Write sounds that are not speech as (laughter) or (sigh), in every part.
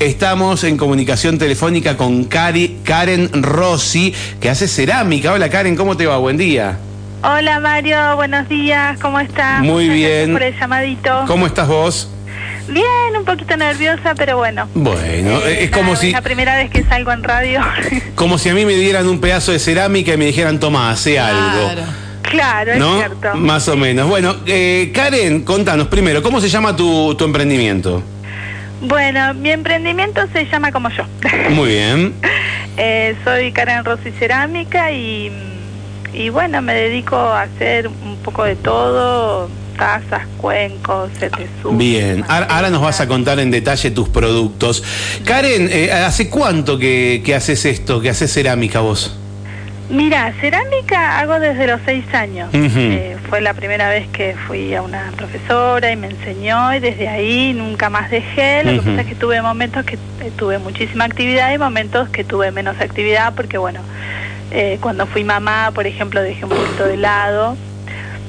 Estamos en comunicación telefónica con Cari- Karen Rossi, que hace cerámica. Hola Karen, ¿cómo te va? Buen día. Hola Mario, buenos días, ¿cómo estás? Muy Muchas gracias bien. por el llamadito. ¿Cómo estás vos? Bien, un poquito nerviosa, pero bueno. Bueno, Eh, es como nada, si, Es la primera vez que salgo en radio. (laughs) como si a mí me dieran un pedazo de cerámica y me dijeran, toma, hace algo. Claro. claro, ¿No? es cierto. Más o menos. Bueno, eh, Karen, contanos primero, ¿cómo se llama tu, tu emprendimiento? Bueno, mi emprendimiento se llama como yo. (laughs) Muy bien. Eh, soy Karen Rossi Cerámica y, y bueno, me dedico a hacer un poco de todo, tazas, cuencos, setesú. Bien, ahora, ahora nos vas a contar en detalle tus productos. Karen, eh, ¿hace cuánto que, que haces esto, que haces cerámica vos? Mira, cerámica hago desde los seis años. Eh, fue la primera vez que fui a una profesora y me enseñó y desde ahí nunca más dejé. Lo que pasa es que tuve momentos que eh, tuve muchísima actividad y momentos que tuve menos actividad porque bueno, eh, cuando fui mamá, por ejemplo, dejé un poquito de lado.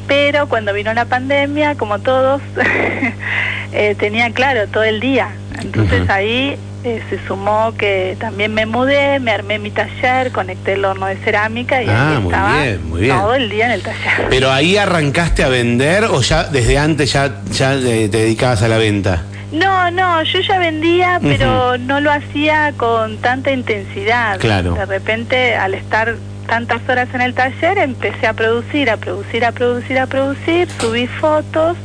Pero cuando vino la pandemia, como todos, (laughs) tenía claro todo el día. Entonces ahí eh, se sumó que también me mudé, me armé mi taller, conecté el horno de cerámica y Ah, ahí muy estaba bien, muy bien. todo el día en el taller. ¿Pero ahí arrancaste a vender o ya desde antes ya, ya te dedicabas a la venta? No, no, yo ya vendía, pero no lo hacía con tanta intensidad. Claro. De repente, al estar tantas horas en el taller, empecé a producir, a producir, a producir, a producir, subí fotos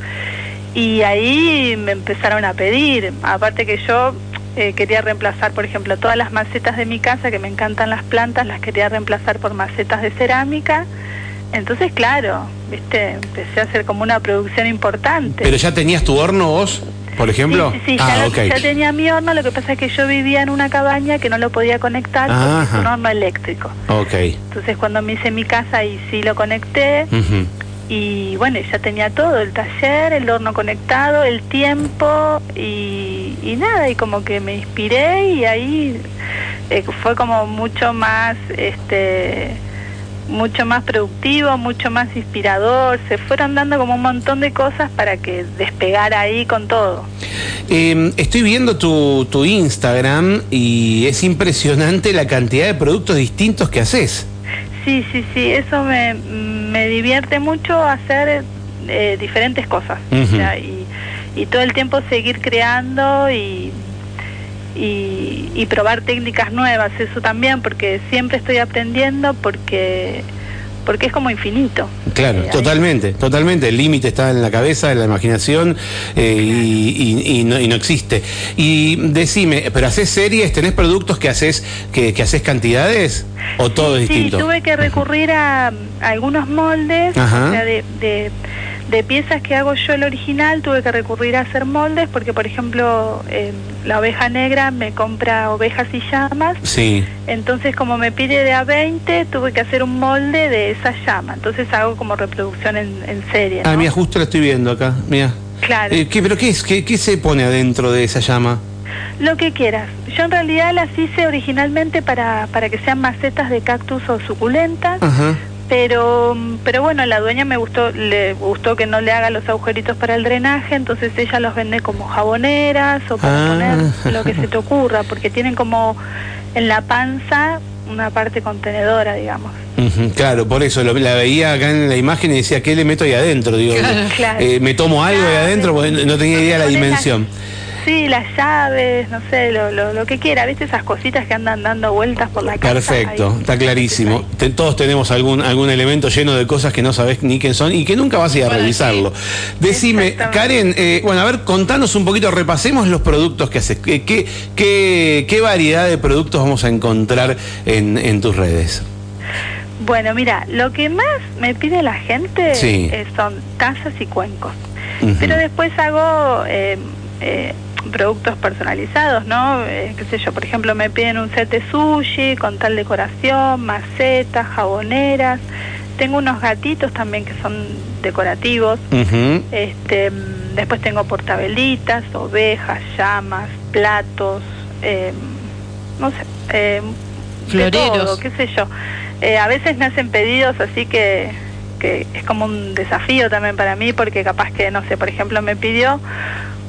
y ahí me empezaron a pedir. Aparte que yo eh, quería reemplazar, por ejemplo, todas las macetas de mi casa, que me encantan las plantas, las quería reemplazar por macetas de cerámica. Entonces, claro, viste, empecé a hacer como una producción importante. ¿Pero ya tenías tu horno vos, por ejemplo? Sí, sí, sí, ah, ya, tenía mi horno, lo que pasa es que yo vivía en una cabaña que no lo podía conectar porque es Ajá. un horno eléctrico. Ok. Entonces cuando me hice mi casa ahí sí lo conecté. Y bueno, ya tenía todo, el taller, el horno conectado, el tiempo y, y nada, y como que me inspiré y ahí eh, fue como mucho más, este mucho más productivo, mucho más inspirador, se fueron dando como un montón de cosas para que despegara ahí con todo. Eh, estoy viendo tu, tu Instagram y es impresionante la cantidad de productos distintos que haces. Sí, sí, sí, eso me, me divierte mucho hacer eh, diferentes cosas. Ujú. O sea, y, y todo el tiempo seguir creando y, y, y probar técnicas nuevas, eso también, porque siempre estoy aprendiendo porque, porque es como infinito. Claro, Eh, hay- totalmente, totalmente. El límite está en la cabeza, en la imaginación eh, y, y- y no, y no existe. Y decime, ¿pero haces series? ¿Tenés productos que haces que, que haces cantidades? ¿O todo es Sí, distinto? tuve que recurrir a, a algunos moldes, o sea, de, de, de piezas que hago yo el original, tuve que recurrir a hacer moldes porque, por ejemplo, eh, la oveja negra me compra ovejas y llamas, Sí. entonces como me pide de a 20, tuve que hacer un molde de esa llama, entonces hago como reproducción en, en serie. Ah, ¿no? mira, justo la estoy viendo acá. Mira. Claro. Eh, ¿qué, ¿Pero qué es? ¿Qué, qué se pone adentro de esa llama? Lo que quieras. Yo en realidad las hice originalmente para, para que sean macetas de cactus o suculentas. Ajá. Pero, pero bueno, la dueña me gustó, le gustó que no le haga los agujeritos para el drenaje, entonces ella los vende como jaboneras o para Ah. poner lo que se te ocurra, porque tienen como en la panza una parte contenedora, digamos. Claro, por eso lo- la veía acá en la imagen y decía, ¿qué le meto ahí adentro? Digo, (laughs) Claro. eh, me tomo algo ahí adentro porque no tenía idea de la dimensión. Sí, las llaves, no sé, lo, lo, lo que quiera, ¿viste? Esas cositas que andan dando vueltas por la casa. Perfecto, ahí. está clarísimo. Todos tenemos algún algún elemento lleno de cosas que no sabes ni qué son y que nunca vas a ir a Bueno, revisarlo. Decime. Karen, eh, bueno, a ver, contanos un poquito, repasemos los productos que haces. ¿Qué, qué, qué, qué variedad de productos vamos a encontrar en, en tus redes? Bueno, mira, lo que más me pide la gente Sí. eh, son tazas y cuencos. Pero después hago eh, eh, productos personalizados, ¿no? Eh, qué sé yo, por ejemplo, me piden un set de sushi con tal decoración, macetas, jaboneras. Tengo unos gatitos también que son decorativos. Este, después tengo portabelitas, ovejas, llamas, platos, eh, no sé, eh, de Floreros. todo, qué sé yo. Eh, a veces me hacen pedidos así que, que es como un desafío también para mí porque capaz que, no sé, por ejemplo me pidió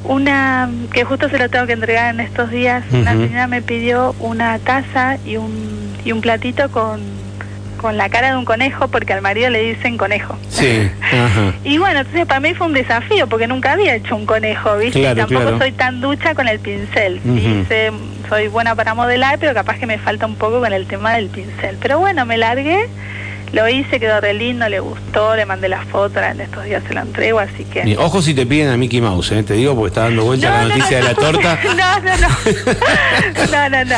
Una que justo se lo tengo que entregar en estos días. Una señora me pidió una taza y un, y un platito con, con la cara de un conejo, porque al marido le dicen conejo. Sí, (laughs) ajá. Y bueno, entonces para mí fue un desafío, porque nunca había hecho un conejo, ¿viste? Claro, Y Tampoco claro. soy tan ducha con el pincel. Sí, Ujú. sé- soy buena para modelar, pero capaz que me falta un poco con el tema del pincel. Pero bueno, me largué, lo hice, quedó re lindo, le gustó, le mandé la foto, en estos días se la entrego, así que... Ojo si te piden a Mickey Mouse, ¿eh? te digo porque está dando vuelta la noticia de la torta. (laughs) No, no, no. (laughs) No, no, no.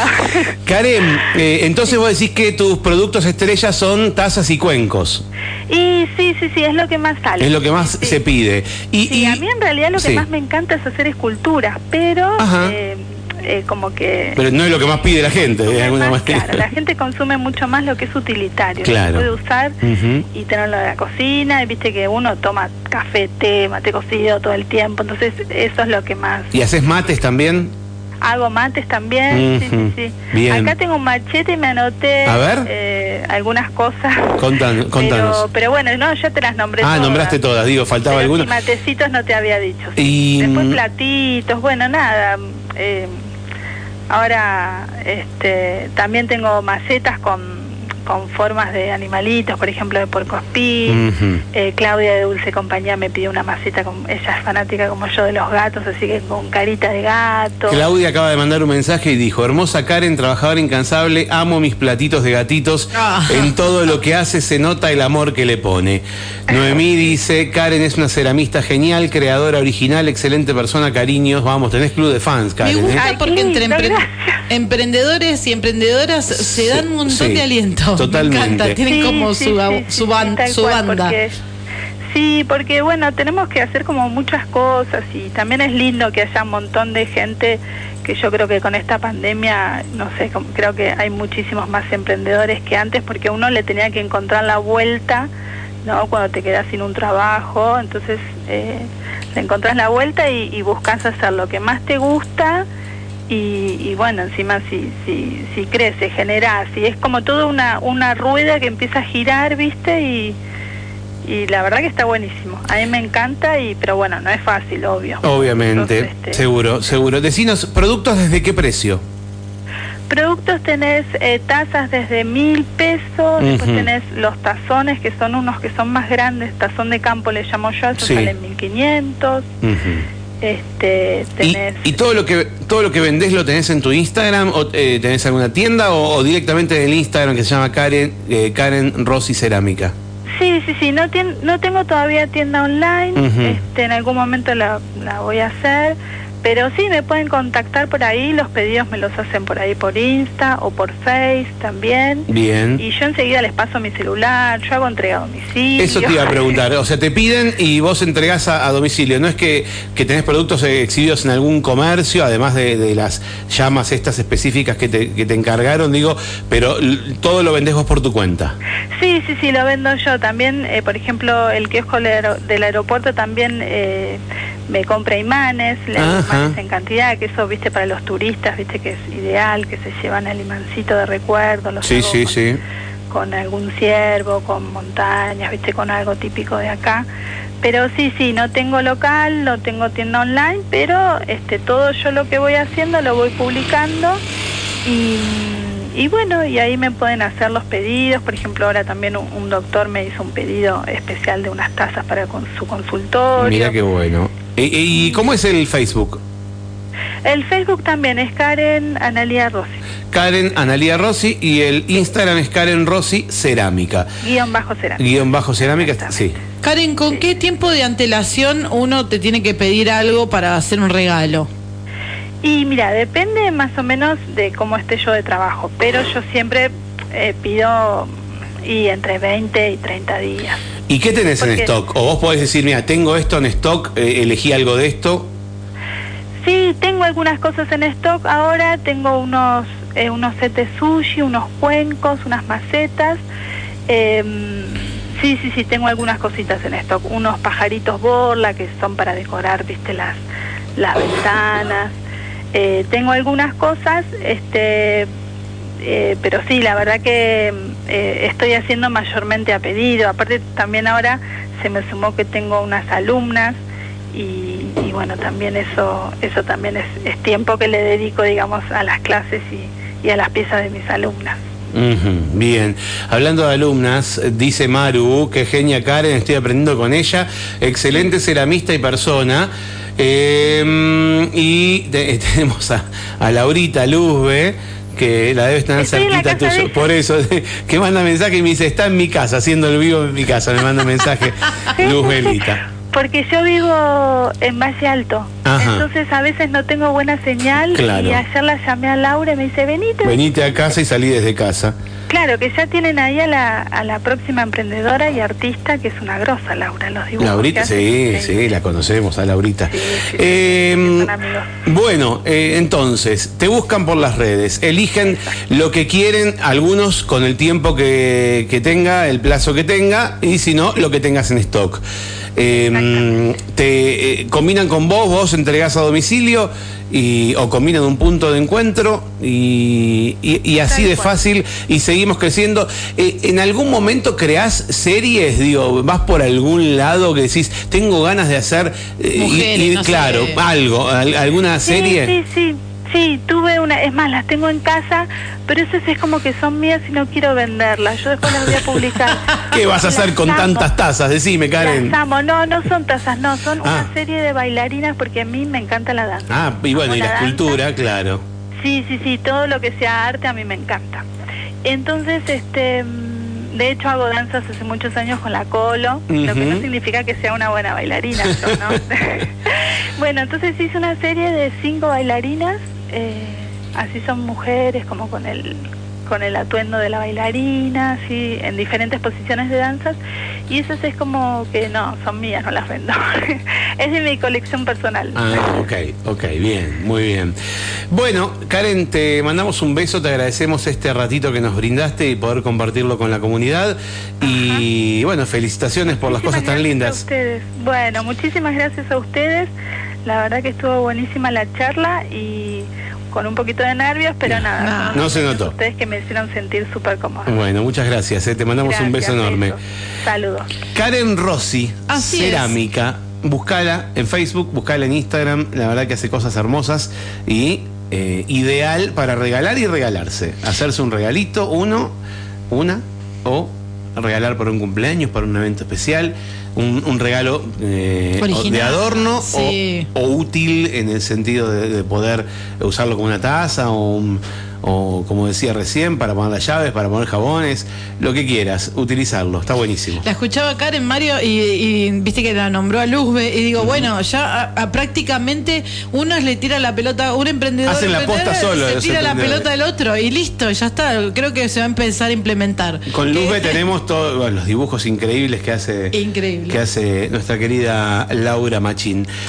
Karen, eh, entonces vos decís que tus productos estrellas son tazas y cuencos. Y sí, sí, sí, es lo que más sale. Es lo que más Sí. se pide. Y, Sí, y- a mí en realidad lo que sí. más me encanta es hacer esculturas, pero Ajá. eh, eh, como que... Pero no es lo que más pide la gente, de alguna más, manera. claro, la gente consume mucho más lo que es utilitario, Claro. puede usar Ujú. y tenerlo en la cocina, y viste que uno toma café, té, mate cocido todo el tiempo, entonces eso es lo que más... ¿Y haces mates también? Hago mates también, sí, Ujú. sí, sí. Bien. Acá tengo un machete y me anoté A ver. eh, algunas cosas. Contan- (laughs) contanos. Pero, pero bueno, no, ya te las nombré Ah, todas. nombraste todas, digo, faltaba Pero alguna. sí, matecitos no te había dicho. sí. Y- Después platitos, bueno, nada. eh, ahora este, también tengo macetas con, con formas de animalitos, por ejemplo, de puercoespín. Ujú. Eh, Claudia de Dulce Compañía me pidió una maceta, con, ella es fanática como yo de los gatos, así que con carita de gato. Claudia acaba de mandar un mensaje y dijo, hermosa Karen, trabajadora incansable, amo mis platitos de gatitos, Ah. en todo lo que hace se nota el amor que le pone. Noemí dice, Karen es una ceramista genial, creadora original, excelente persona, cariños, vamos, tenés club de fans, Me Karen. gusta ¿eh? Ay, porque entre empre- gracias. emprendedores y emprendedoras se dan un montón sí, de aliento. Totalmente. (laughs) Me encanta, tienen Sí, como sí, su, sí, su, sí, ban- su cual, banda. porque- sí, porque bueno, tenemos que hacer como muchas cosas y también es lindo que haya un montón de gente que yo creo que con esta pandemia, no sé, como- creo que hay muchísimos más emprendedores que antes porque uno le tenía que encontrar la vuelta, ¿no? Cuando te quedas sin un trabajo, entonces eh, le encontrás la vuelta y, y buscas hacer lo que más te gusta y, y bueno, encima si, si, si crece, generás, y es como toda una, una rueda que empieza a girar, ¿viste? Y, y la verdad que está buenísimo. A mí me encanta, y pero bueno, no es fácil, obvio. Obviamente, Entonces, este, seguro, seguro. Decinos, ¿productos desde qué precio? Productos tenés eh, tazas desde mil pesos, después tenés los tazones que son unos que son más grandes, tazón de campo le llamo yo, eso Sí. salen 1500. Ujú. Este, ¿Y, tenés y todo lo que todo lo que vendés lo tenés en tu Instagram o eh, tenés alguna tienda o, o directamente en el Instagram que se llama Karen eh, Karen Rossi Cerámica? Sí, sí, sí, no, tien- no tengo todavía tienda online, este, en algún momento la, la voy a hacer, pero sí me pueden contactar por ahí, los pedidos me los hacen por ahí por Insta o por Face también. Bien. Y yo enseguida les paso mi celular, yo hago entrega a domicilio. Eso te iba a preguntar, o sea, te piden y vos entregás a, a domicilio, no es que, que tenés productos exhibidos en algún comercio, además de, de las llamas estas específicas que te, que te encargaron, digo, pero todo lo vendés vos por tu cuenta. Sí, sí, sí, lo vendo yo. También, eh, por ejemplo, el kiosco del aeropuerto también eh, me compra imanes, le imanes en cantidad, que eso, viste, para los turistas, viste, que es ideal, que se llevan el imancito de recuerdo. Los Sí, sí, con, sí. con algún ciervo, con montañas, viste, con algo típico de acá. Pero sí, sí, no tengo local, no tengo tienda online, pero este todo yo lo que voy haciendo lo voy publicando y, y bueno, y ahí me pueden hacer los pedidos. Por ejemplo, ahora también un, un doctor me hizo un pedido especial de unas tazas para con su consultorio. Mira qué bueno. ¿Y, y cómo es el Facebook? El Facebook también es Karen Analia Rossi, Karen Analia Rossi y el Instagram es Karen Rossi Cerámica. guion bajo será. Guión bajo cerámica, sí. Karen, ¿con qué tiempo de antelación uno te tiene que pedir algo para hacer un regalo? Y mira, depende más o menos de cómo esté yo de trabajo, pero yo siempre eh, pido y entre 20 y 30 días. ¿Y qué tenés en stock? O vos podés decir, mira, tengo esto en stock, eh, elegí algo de esto. Sí, tengo algunas cosas en stock ahora, tengo unos eh, unos set de sushi, unos cuencos, unas macetas. em, sí, sí, sí, tengo algunas cositas en stock, unos pajaritos borla que son para decorar, viste, las, las ventanas. Eh, tengo algunas cosas, este, eh, pero sí, la verdad que eh, estoy haciendo mayormente a pedido. Aparte también ahora se me sumó que tengo unas alumnas y, bueno, también eso, eso también es, tiempo que le dedico, digamos, a las clases y, a las piezas de mis alumnas. Bien, hablando de alumnas, dice Maru, que genia Karen, estoy aprendiendo con ella, excelente ceramista y persona. Eh, y te- (laughs) tenemos a, a Laurita Luzbe, que la debe estar Estoy en la cerquita de ella. Por eso, (laughs) que manda mensaje y me dice, está en mi casa, haciendo el vivo en mi casa, me manda mensaje (laughs) Luzbelita. Porque yo vivo en Valle Alto, Ajá. entonces a veces no tengo buena señal Claro. y ayer la llamé a Laura y me dice, venite. Venite a casa y salí desde casa. Claro, que ya tienen ahí a la, a la próxima emprendedora y artista, que es una grosa, Laura, los dibujos. Laurita, sí, hace. sí, la conocemos a Laurita. Sí, sí, sí, Eh, amigos. bueno, eh, entonces, te buscan por las redes, eligen lo que quieren, algunos con el tiempo que, que tenga, el plazo que tenga, y si no, lo que tengas en stock. Eh, te eh, combinan con vos, vos entregás a domicilio y, o combinan un punto de encuentro y, y- y así de fácil y seguimos creciendo. Eh, ¿En algún momento creás series? Digo, vas por algún lado que decís, tengo ganas de hacer, eh, Mujeres, sé. claro, algo, al- alguna serie? Sí, sí, sí, tuve una, es más, las tengo en casa, pero esas es como que son mías y no quiero venderlas, yo después las voy a publicar. (laughs) ¿Qué vas a hacer Las con amo, tantas tazas? Decime, Karen. Las amo, no, no son tazas, no, son Ah. una serie de bailarinas porque a mí me encanta la danza. Ah, y bueno, Amo y la danza. escultura, claro. Sí, sí, sí, todo lo que sea arte a mí me encanta. Entonces, este, mm, de hecho hago danzas hace muchos años con la colo, lo que no significa que sea una buena bailarina, yo, ¿no? (laughs) (laughs) bueno, entonces hice una serie de cinco bailarinas, eh, así son mujeres, como con el con el atuendo de la bailarina, así, en diferentes posiciones de danzas, y esas es como que no, son mías, no las vendo. (laughs) es de mi colección personal. Ah, ok, ok, bien, muy bien. Bueno, Karen, te mandamos un beso, te agradecemos este ratito que nos brindaste y poder compartirlo con la comunidad. Y bueno, felicitaciones por las cosas tan gracias lindas. A ustedes. Bueno, muchísimas gracias a ustedes. La verdad que estuvo buenísima la charla y con un poquito de nervios, pero nada. No. No se notó. Ustedes que me hicieron sentir súper cómoda. Bueno, muchas gracias, eh, te mandamos un beso enorme. Saludos. Karen Rossi, Así es. cerámica. Buscala en Facebook, buscala en Instagram. La verdad que hace cosas hermosas y eh, ideal para regalar y regalarse. Hacerse un regalito, uno, una, o regalar para un cumpleaños, para un evento especial. Un, un regalo eh, de adorno o, útil en el sentido de, de poder usarlo como una taza o, un- o, como decía recién, para poner las llaves, para poner jabones, lo que quieras, utilizarlo. Está buenísimo. La escuchaba Karen Mario y, y viste que la nombró a Luzbe y digo, bueno, ya a- a prácticamente uno le tira la pelota, un emprendedor Hacen la posta solo se tira la pelota del otro y listo, ya está. Creo que se va a empezar a implementar. Con Luzbe (laughs) tenemos todos bueno, los dibujos increíbles que hace, Increíble. que hace nuestra querida Laura Machín.